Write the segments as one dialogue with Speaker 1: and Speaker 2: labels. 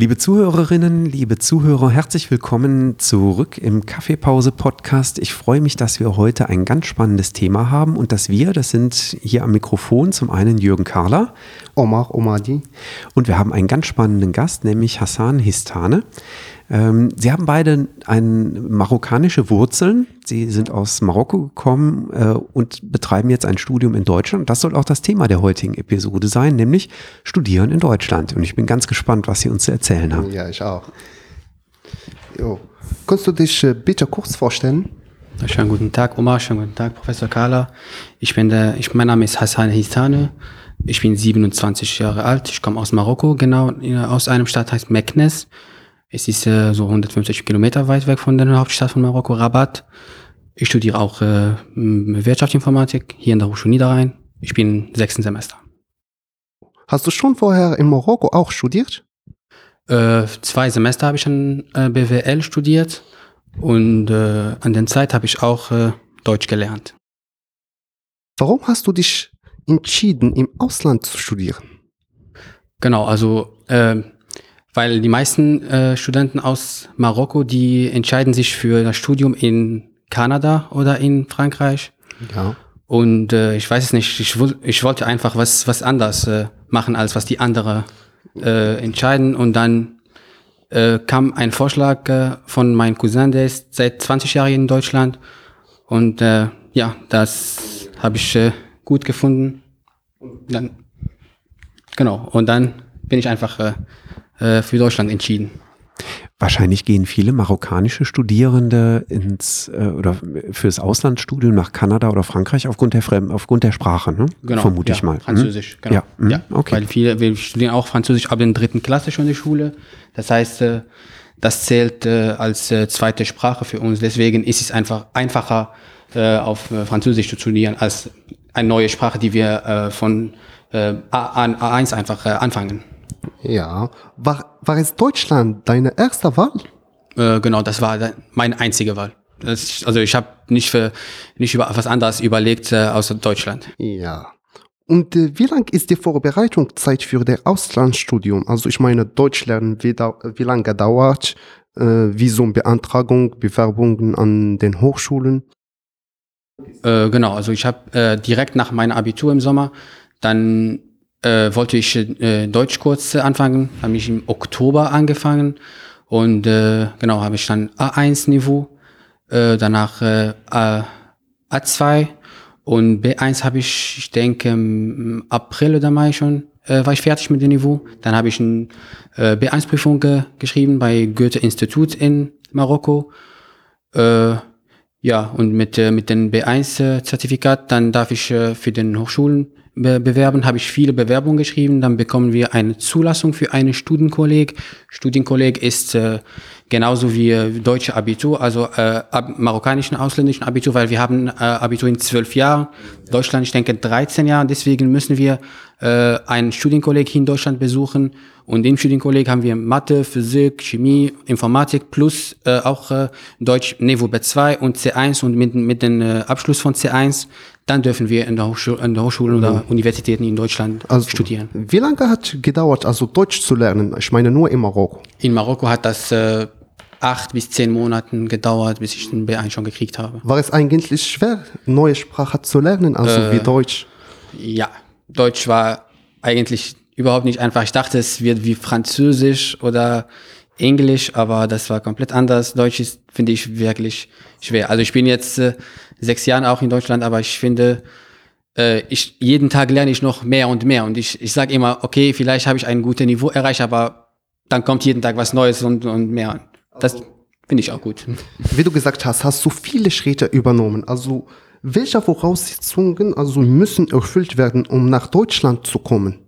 Speaker 1: Liebe Zuhörerinnen, liebe Zuhörer, herzlich willkommen zurück im Kaffeepause-Podcast. Ich freue mich, dass wir heute ein ganz spannendes Thema haben und dass wir, das sind hier am Mikrofon zum einen Jürgen Kahler.
Speaker 2: Omar Omadi.
Speaker 1: Und wir haben einen ganz spannenden Gast, nämlich Hassan Histane. Ähm, Sie haben beide ein, marokkanische Wurzeln. Sie sind aus Marokko gekommen äh, und betreiben jetzt ein Studium in Deutschland. Das soll auch das Thema der heutigen Episode sein, nämlich Studieren in Deutschland. Und ich bin ganz gespannt, was Sie uns zu erzählen haben.
Speaker 2: Ja, ich auch. Jo. Kannst du dich äh, bitte kurz vorstellen?
Speaker 3: Schönen guten Tag, Omar. Schönen guten Tag, Professor Kala. Ich bin der, ich, mein Name ist Hassan Histane. Ich bin 27 Jahre alt. Ich komme aus Marokko, genau aus einem Stadt heißt Meknes. Es ist äh, so 150 Kilometer weit weg von der Hauptstadt von Marokko, Rabat. Ich studiere auch äh, Wirtschaftsinformatik hier in der Hochschule Niederrhein. Ich bin im sechsten Semester.
Speaker 2: Hast du schon vorher in Marokko auch studiert?
Speaker 3: Äh, zwei Semester habe ich an äh, BWL studiert und äh, an der Zeit habe ich auch äh, Deutsch gelernt.
Speaker 2: Warum hast du dich entschieden, im Ausland zu studieren?
Speaker 3: Genau, also äh, weil die meisten äh, Studenten aus Marokko, die entscheiden sich für das Studium in Kanada oder in Frankreich.
Speaker 2: Ja.
Speaker 3: Und äh, ich weiß es nicht, ich, ich wollte einfach was, was anders äh, machen, als was die anderen äh, entscheiden. Und dann äh, kam ein Vorschlag äh, von meinem Cousin, der ist seit 20 Jahren in Deutschland. Und äh, ja, das habe ich äh, gut gefunden. Dann, genau, und dann bin ich einfach äh, für Deutschland entschieden.
Speaker 1: Wahrscheinlich gehen viele marokkanische Studierende ins äh, oder fürs Auslandsstudium nach Kanada oder Frankreich aufgrund der Fremd, aufgrund der Sprache, ne?
Speaker 3: Genau,
Speaker 1: vermute
Speaker 3: ja,
Speaker 1: ich mal. Hm?
Speaker 3: Französisch,
Speaker 1: genau. Ja,
Speaker 3: hm? ja, okay. Weil viele, wir studieren auch Französisch ab der dritten Klasse schon in der Schule. Das heißt, äh, das zählt äh, als äh, zweite Sprache für uns. Deswegen ist es einfach einfacher, äh, auf äh, Französisch zu studieren als eine neue Sprache, die wir äh, von äh, A, A1 einfach äh, anfangen.
Speaker 2: Ja. War, war es Deutschland deine erste Wahl?
Speaker 3: Äh, genau, das war meine einzige Wahl. Das, also ich habe nicht für nicht über was anderes überlegt äh, außer Deutschland.
Speaker 2: Ja. Und äh, wie lang ist die Vorbereitungszeit für das Auslandsstudium? Also ich meine, Deutsch lernen, wie, da, wie lange dauert, äh, Visumbeantragung, Bewerbungen an den Hochschulen?
Speaker 3: Äh, genau, also ich habe äh, direkt nach meinem Abitur im Sommer dann äh, wollte ich äh, Deutschkurs anfangen, habe ich im Oktober angefangen und äh, genau habe ich dann A1-Niveau, äh, danach äh, A2 und B1 habe ich, ich denke, im April oder Mai schon äh, war ich fertig mit dem Niveau. Dann habe ich eine äh, B1-Prüfung ge geschrieben bei Goethe-Institut in Marokko. Äh, ja, und mit, äh, mit dem B1-Zertifikat, dann darf ich äh, für den Hochschulen be bewerben, habe ich viele Bewerbungen geschrieben, dann bekommen wir eine Zulassung für einen Studienkolleg. Studienkolleg ist äh, genauso wie äh, deutsche Abitur, also äh, ab, marokkanischen, ausländischen Abitur, weil wir haben äh, Abitur in zwölf Jahren, Deutschland, ich denke, 13 Jahre, deswegen müssen wir äh, einen Studienkolleg hier in Deutschland besuchen und im Studienkolleg haben wir Mathe, Physik, Chemie, Informatik plus äh, auch äh, Deutsch Niveau B2 und C1 und mit, mit dem äh, Abschluss von C1 dann dürfen wir in der Hochschule, in der Hochschule oder mhm. Universitäten in Deutschland also, studieren.
Speaker 2: Wie lange hat gedauert, also Deutsch zu lernen? Ich meine nur in Marokko.
Speaker 3: In Marokko hat das äh, acht bis zehn Monaten gedauert, bis ich den B1 schon gekriegt habe.
Speaker 2: War es eigentlich schwer, neue Sprache zu lernen, also äh, wie Deutsch?
Speaker 3: Ja, Deutsch war eigentlich überhaupt nicht einfach. Ich dachte, es wird wie Französisch oder Englisch, aber das war komplett anders. Deutsch ist, finde ich, wirklich schwer. Also ich bin jetzt äh, sechs Jahren auch in Deutschland, aber ich finde, äh, ich, jeden Tag lerne ich noch mehr und mehr. Und ich, ich sage immer, okay, vielleicht habe ich ein gutes Niveau erreicht, aber dann kommt jeden Tag was Neues und, und mehr. Das finde ich auch gut.
Speaker 2: Wie du gesagt hast, hast du viele Schritte übernommen. Also welche Voraussetzungen also müssen erfüllt werden, um nach Deutschland zu kommen?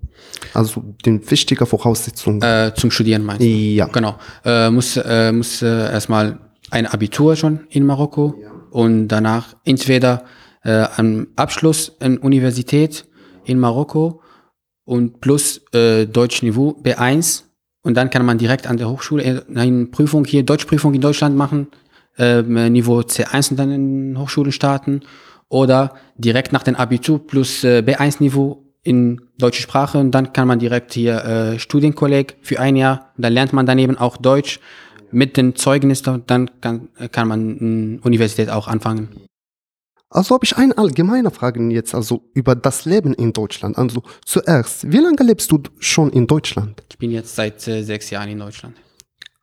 Speaker 2: Also den wichtige Voraussetzungen.
Speaker 3: Äh, zum Studieren meinst du?
Speaker 2: Ja.
Speaker 3: Genau. Äh, muss äh, muss äh, erstmal ein Abitur schon in Marokko. Ja. und danach entweder äh, am Abschluss in Universität in Marokko und plus äh, Deutschniveau B1 und dann kann man direkt an der Hochschule eine Prüfung hier, Deutschprüfung in Deutschland machen, äh, Niveau C1 und dann in Hochschule starten oder direkt nach dem Abitur plus äh, B1-Niveau in deutsche Sprache und dann kann man direkt hier äh, Studienkolleg für ein Jahr dann lernt man daneben auch Deutsch mit den Zeugnissen, dann kann, kann man in Universität auch anfangen.
Speaker 2: Also habe ich eine allgemeine Frage jetzt also über das Leben in Deutschland. Also zuerst, wie lange lebst du schon in Deutschland?
Speaker 3: Ich bin jetzt seit äh, sechs Jahren in Deutschland.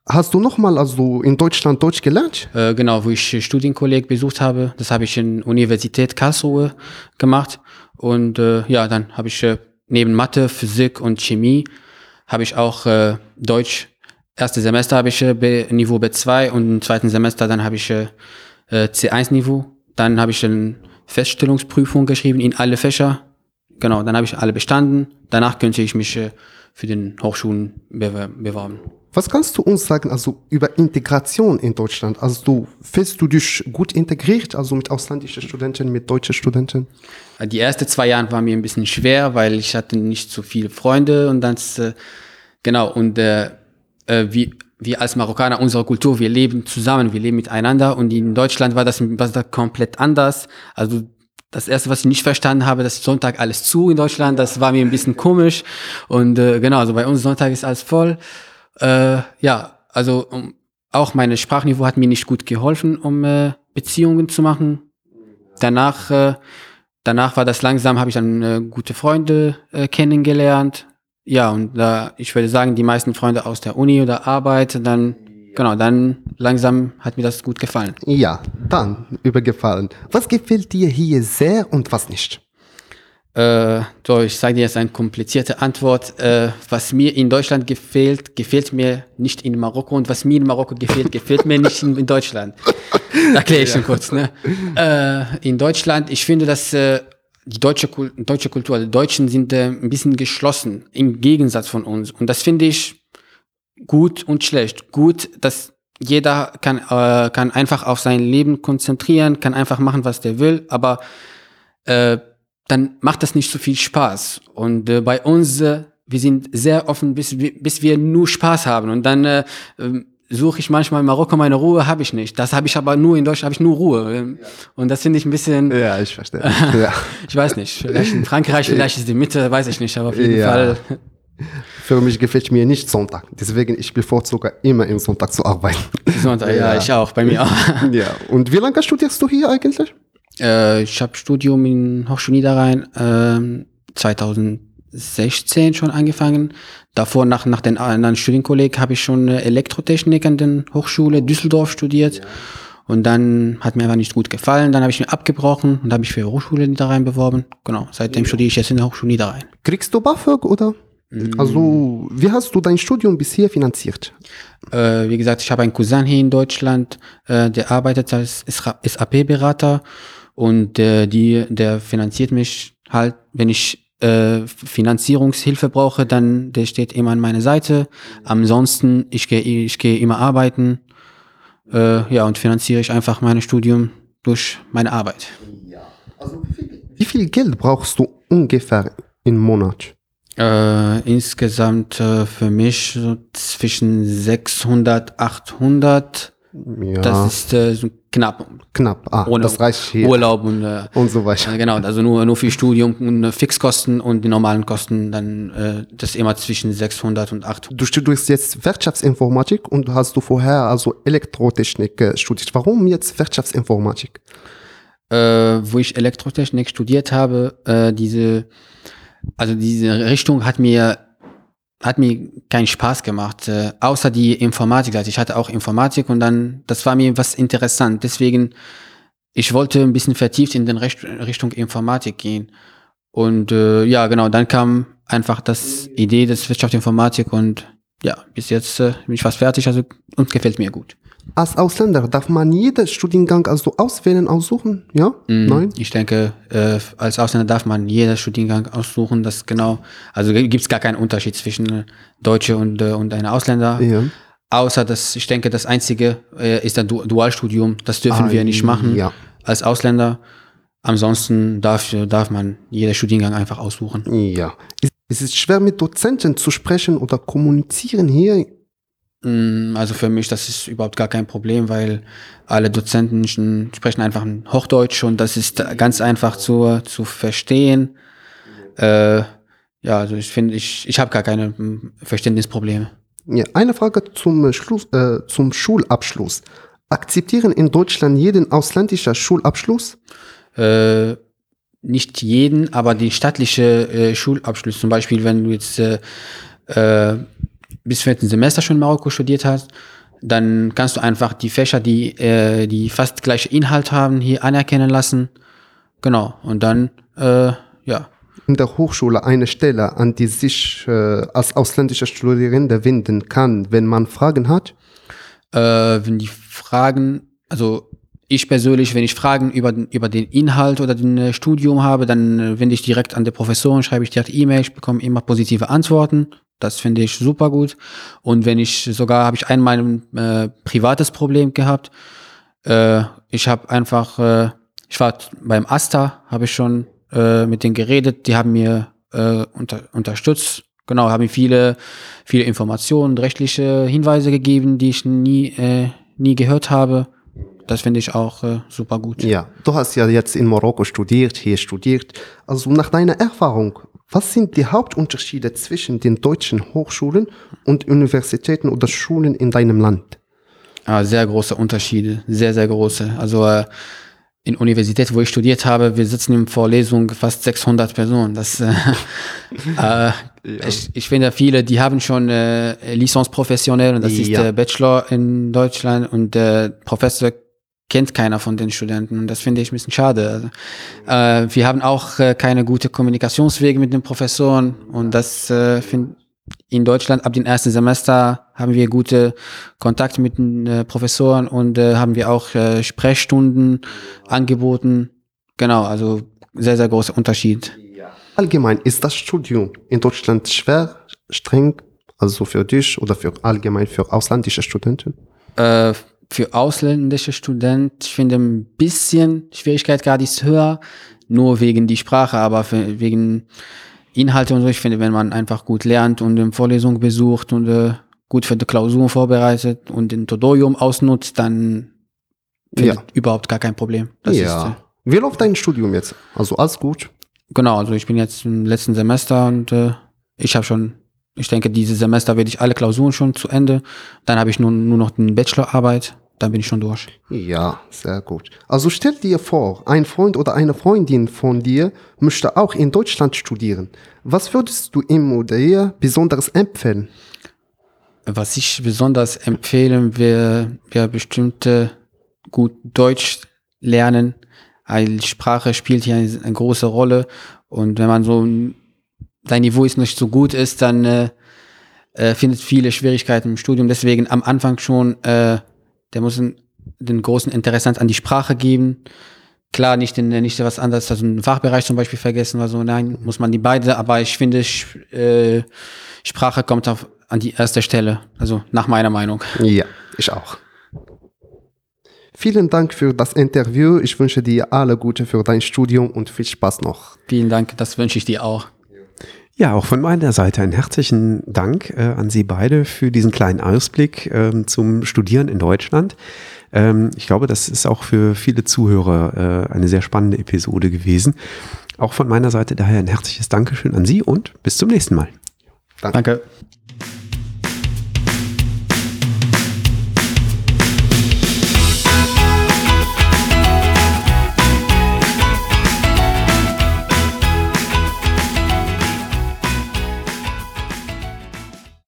Speaker 2: Hast du nochmal also in Deutschland Deutsch gelernt?
Speaker 3: Äh, genau, wo ich Studienkolleg besucht habe. Das habe ich in Universität Karlsruhe gemacht. Und äh, ja, dann habe ich äh, neben Mathe, Physik und Chemie habe ich auch äh, Deutsch. Erste Semester habe ich äh, B, Niveau B2 und im zweiten Semester dann habe ich äh, äh C1-Niveau dann habe ich eine Feststellungsprüfung geschrieben in alle Fächer. Genau, dann habe ich alle bestanden. Danach könnte ich mich äh, für den Hochschulen bewerben.
Speaker 2: Was kannst du uns sagen, also über Integration in Deutschland? Also du fühlst du dich gut integriert, also mit ausländischen Studenten, mit deutschen Studenten?
Speaker 3: Die ersten zwei Jahre waren mir ein bisschen schwer, weil ich hatte nicht so viele Freunde und dann äh, genau und äh, äh wie wir als Marokkaner, unsere Kultur, wir leben zusammen, wir leben miteinander und in Deutschland war das, war das komplett anders. Also das erste, was ich nicht verstanden habe, dass Sonntag alles zu in Deutschland, das war mir ein bisschen komisch und äh, genau, also bei uns Sonntag ist alles voll. Äh, ja, also um, auch meine Sprachniveau hat mir nicht gut geholfen, um äh, Beziehungen zu machen. Danach, äh, danach war das langsam, habe ich dann äh, gute Freunde äh, kennengelernt, ja, und da, ich würde sagen, die meisten Freunde aus der Uni oder Arbeit, dann, genau, dann langsam hat mir das gut gefallen.
Speaker 2: Ja, dann übergefallen. Was gefällt dir hier sehr und was nicht?
Speaker 3: Äh, so, ich sage dir jetzt eine komplizierte Antwort. Äh, was mir in Deutschland gefällt, gefällt mir nicht in Marokko und was mir in Marokko gefällt, gefällt mir nicht in, in Deutschland. Erkläre ich ja. schon kurz. Ne? Äh, in Deutschland, ich finde, dass äh, die deutsche, deutsche Kultur, die Deutschen sind äh, ein bisschen geschlossen im Gegensatz von uns. Und das finde ich gut und schlecht. Gut, dass jeder kann, äh, kann einfach auf sein Leben konzentrieren, kann einfach machen, was der will, aber äh, dann macht das nicht so viel Spaß. Und äh, bei uns, äh, wir sind sehr offen, bis, bis wir nur Spaß haben. Und dann äh, ähm, suche ich manchmal in Marokko meine Ruhe, habe ich nicht. Das habe ich aber nur in Deutschland, habe ich nur Ruhe. Und das finde ich ein bisschen.
Speaker 2: Ja, ich verstehe. ja.
Speaker 3: ich weiß nicht. Vielleicht in Frankreich, vielleicht ist die Mitte, weiß ich nicht, aber auf jeden ja. Fall.
Speaker 2: Für mich gefällt mir nicht Sonntag. Deswegen, ich bevorzuge immer im Sonntag zu arbeiten.
Speaker 3: Sonntag, ja, ja ich auch, bei mir auch.
Speaker 2: ja. Und wie lange studierst du hier eigentlich?
Speaker 3: Äh, ich habe Studium in Hochschule Niederrhein äh, 2000 16 schon angefangen. Davor, nach, nach den anderen Studienkolleg, habe ich schon Elektrotechnik an der Hochschule Düsseldorf studiert. Ja. Und dann hat mir aber nicht gut gefallen. Dann habe ich mir abgebrochen und habe mich für Hochschule Niederrhein beworben. Genau, seitdem studiere ich jetzt in der Hochschule Niederrhein.
Speaker 2: Kriegst du BAföG oder? Also, wie hast du dein Studium bisher finanziert?
Speaker 3: Äh, wie gesagt, ich habe einen Cousin hier in Deutschland, äh, der arbeitet als SAP-Berater und äh, die, der finanziert mich halt, wenn ich äh, Finanzierungshilfe brauche, dann der steht immer an meiner Seite. Ansonsten, ich gehe ich gehe immer arbeiten. Äh, ja, und finanziere ich einfach mein Studium durch meine Arbeit. Ja.
Speaker 2: Also wie viel, wie viel Geld brauchst du ungefähr im Monat?
Speaker 3: Äh, insgesamt äh, für mich so zwischen 600, 800 ja. Das ist äh, so knapp.
Speaker 2: Knapp, ah,
Speaker 3: Ohne
Speaker 2: das reicht hier.
Speaker 3: Urlaub und, äh,
Speaker 2: und so weiter.
Speaker 3: Äh, genau, also nur, nur für Studium und äh, Fixkosten und die normalen Kosten, dann äh, das immer zwischen 600 und 800.
Speaker 2: Du studierst jetzt Wirtschaftsinformatik und hast du vorher also Elektrotechnik äh, studiert. Warum jetzt Wirtschaftsinformatik?
Speaker 3: Äh, wo ich Elektrotechnik studiert habe, äh, diese, also diese Richtung hat mir hat mir keinen Spaß gemacht, äh, außer die Informatik. Also ich hatte auch Informatik und dann, das war mir was interessant. Deswegen, ich wollte ein bisschen vertieft in den Richt Richtung Informatik gehen. Und äh, ja, genau, dann kam einfach das Idee des Wirtschaftsinformatik und ja, bis jetzt äh, bin ich fast fertig, also uns gefällt mir gut.
Speaker 2: Als Ausländer darf man jeden Studiengang also auswählen, aussuchen? Ja?
Speaker 3: Mm, Nein? Ich denke, äh, als Ausländer darf man jeden Studiengang aussuchen. Das genau, also gibt es gar keinen Unterschied zwischen Deutsche und, äh, und einem Ausländer. Ja. außer dass ich denke, das einzige äh, ist ein du Dualstudium. Das dürfen
Speaker 2: Ah,
Speaker 3: wir nicht machen
Speaker 2: ja.
Speaker 3: als Ausländer. Ansonsten darf, darf man jeder Studiengang einfach aussuchen.
Speaker 2: Ja. Es ist schwer mit Dozenten zu sprechen oder kommunizieren hier.
Speaker 3: Mm, Also für mich, das ist überhaupt gar kein Problem, weil alle Dozenten sprechen einfach Hochdeutsch und das ist ganz einfach zu, zu verstehen. Äh, ja, also ich finde, ich, ich habe gar keine mm, Verständnisprobleme.
Speaker 2: Ja, eine Frage zum, Schluss, äh, zum Schulabschluss. Akzeptieren in Deutschland jeden ausländischen Schulabschluss?
Speaker 3: Äh, nicht jeden, aber die staatliche äh, Schulabschluss, zum Beispiel, wenn du jetzt äh, äh, bis vierten Semester schon in Marokko studiert hast, dann kannst du einfach die Fächer, die, äh, die fast gleiche Inhalt haben, hier anerkennen lassen. Genau. Und dann, äh, ja.
Speaker 2: in der Hochschule eine Stelle, an die sich äh, als ausländischer Studierende wenden kann, wenn man Fragen hat?
Speaker 3: Äh, wenn die Fragen, also ich persönlich, wenn ich Fragen über, den- über den Inhalt oder den äh, Studium habe, dann äh, wende ich direkt an die Professoren, schreibe ich direkt E-Mail, ich bekomme immer positive Antworten. Das finde ich super gut. Und wenn ich sogar, habe ich einmal ein äh, privates Problem gehabt. Äh, ich habe einfach, äh, ich war beim Asta, habe ich schon äh, mit denen geredet, die haben mir äh, unter, unterstützt. Genau, haben mir viele, viele Informationen, rechtliche Hinweise gegeben, die ich nie, äh, nie gehört habe. Das finde ich auch äh, super gut.
Speaker 2: Ja, du hast ja jetzt in Marokko studiert, hier studiert. Also nach deiner Erfahrung, was sind die Hauptunterschiede zwischen den deutschen Hochschulen und Universitäten oder Schulen in deinem Land?
Speaker 3: Ah, sehr große Unterschiede, sehr, sehr große. Also äh, in Universität, wo ich studiert habe, wir sitzen in Vorlesungen fast 600 Personen. Das, äh, äh, ich, ich finde, viele, die haben schon äh, Licence professionell und das ist
Speaker 2: Ja.
Speaker 3: der Bachelor in Deutschland und der Professor kennt keiner von den Studenten und das finde ich ein bisschen schade. Also, äh, wir haben auch äh, keine gute Kommunikationswege mit den Professoren und das äh, finde in Deutschland ab dem ersten Semester haben wir gute Kontakte mit den äh, Professoren und äh, haben wir auch äh, Sprechstunden angeboten. Genau, also sehr, sehr großer Unterschied.
Speaker 2: Allgemein ist das Studium in Deutschland schwer, streng, also für dich oder für allgemein für ausländische Studenten?
Speaker 3: Für ausländische Studenten, ich finde ein bisschen Schwierigkeit gerade ist höher, nur wegen die Sprache, aber für, wegen Inhalte und so. Ich finde, wenn man einfach gut lernt und eine Vorlesung besucht und äh, gut für die Klausuren vorbereitet und den Todorium ausnutzt, dann
Speaker 2: Ja.
Speaker 3: überhaupt gar kein Problem. Das ist, äh,
Speaker 2: ja. Wie läuft dein Studium jetzt? Also alles gut?
Speaker 3: Genau, also ich bin jetzt im letzten Semester und äh, ich habe schon, ich denke, dieses Semester werde ich alle Klausuren schon zu Ende. Dann habe ich nur, nur noch eine Bachelorarbeit, dann bin ich schon durch.
Speaker 2: Ja, sehr gut. Also stell dir vor, ein Freund oder eine Freundin von dir möchte auch in Deutschland studieren. Was würdest du ihm oder ihr besonders empfehlen?
Speaker 3: Was ich besonders empfehlen wäre, wäre bestimmt äh, gut Deutsch lernen. Weil Sprache spielt hier eine, eine große Rolle. Und wenn man so, ein- dein Niveau ist nicht so gut ist, dann äh, äh, findet viele Schwierigkeiten im Studium. Deswegen am Anfang schon, äh, der muss den großen Interesse an die Sprache geben. Klar, nicht, in, nicht was anderes, also einen Fachbereich zum Beispiel vergessen oder so. Nein, muss man die beide. Aber ich finde, äh, Sprache kommt auf, an die erste Stelle. Also nach meiner Meinung.
Speaker 2: Ja, ich auch. Vielen Dank für das Interview. Ich wünsche dir alle Gute für dein Studium und viel Spaß noch.
Speaker 3: Vielen Dank, das wünsche ich dir auch.
Speaker 1: Ja, auch von meiner Seite einen herzlichen Dank äh, an Sie beide für diesen kleinen Ausblick ähm, zum Studieren in Deutschland. Ähm, ich glaube, das ist auch für viele Zuhörer äh, eine sehr spannende Episode gewesen. Auch von meiner Seite daher ein herzliches Dankeschön an Sie und bis zum nächsten Mal.
Speaker 3: Danke.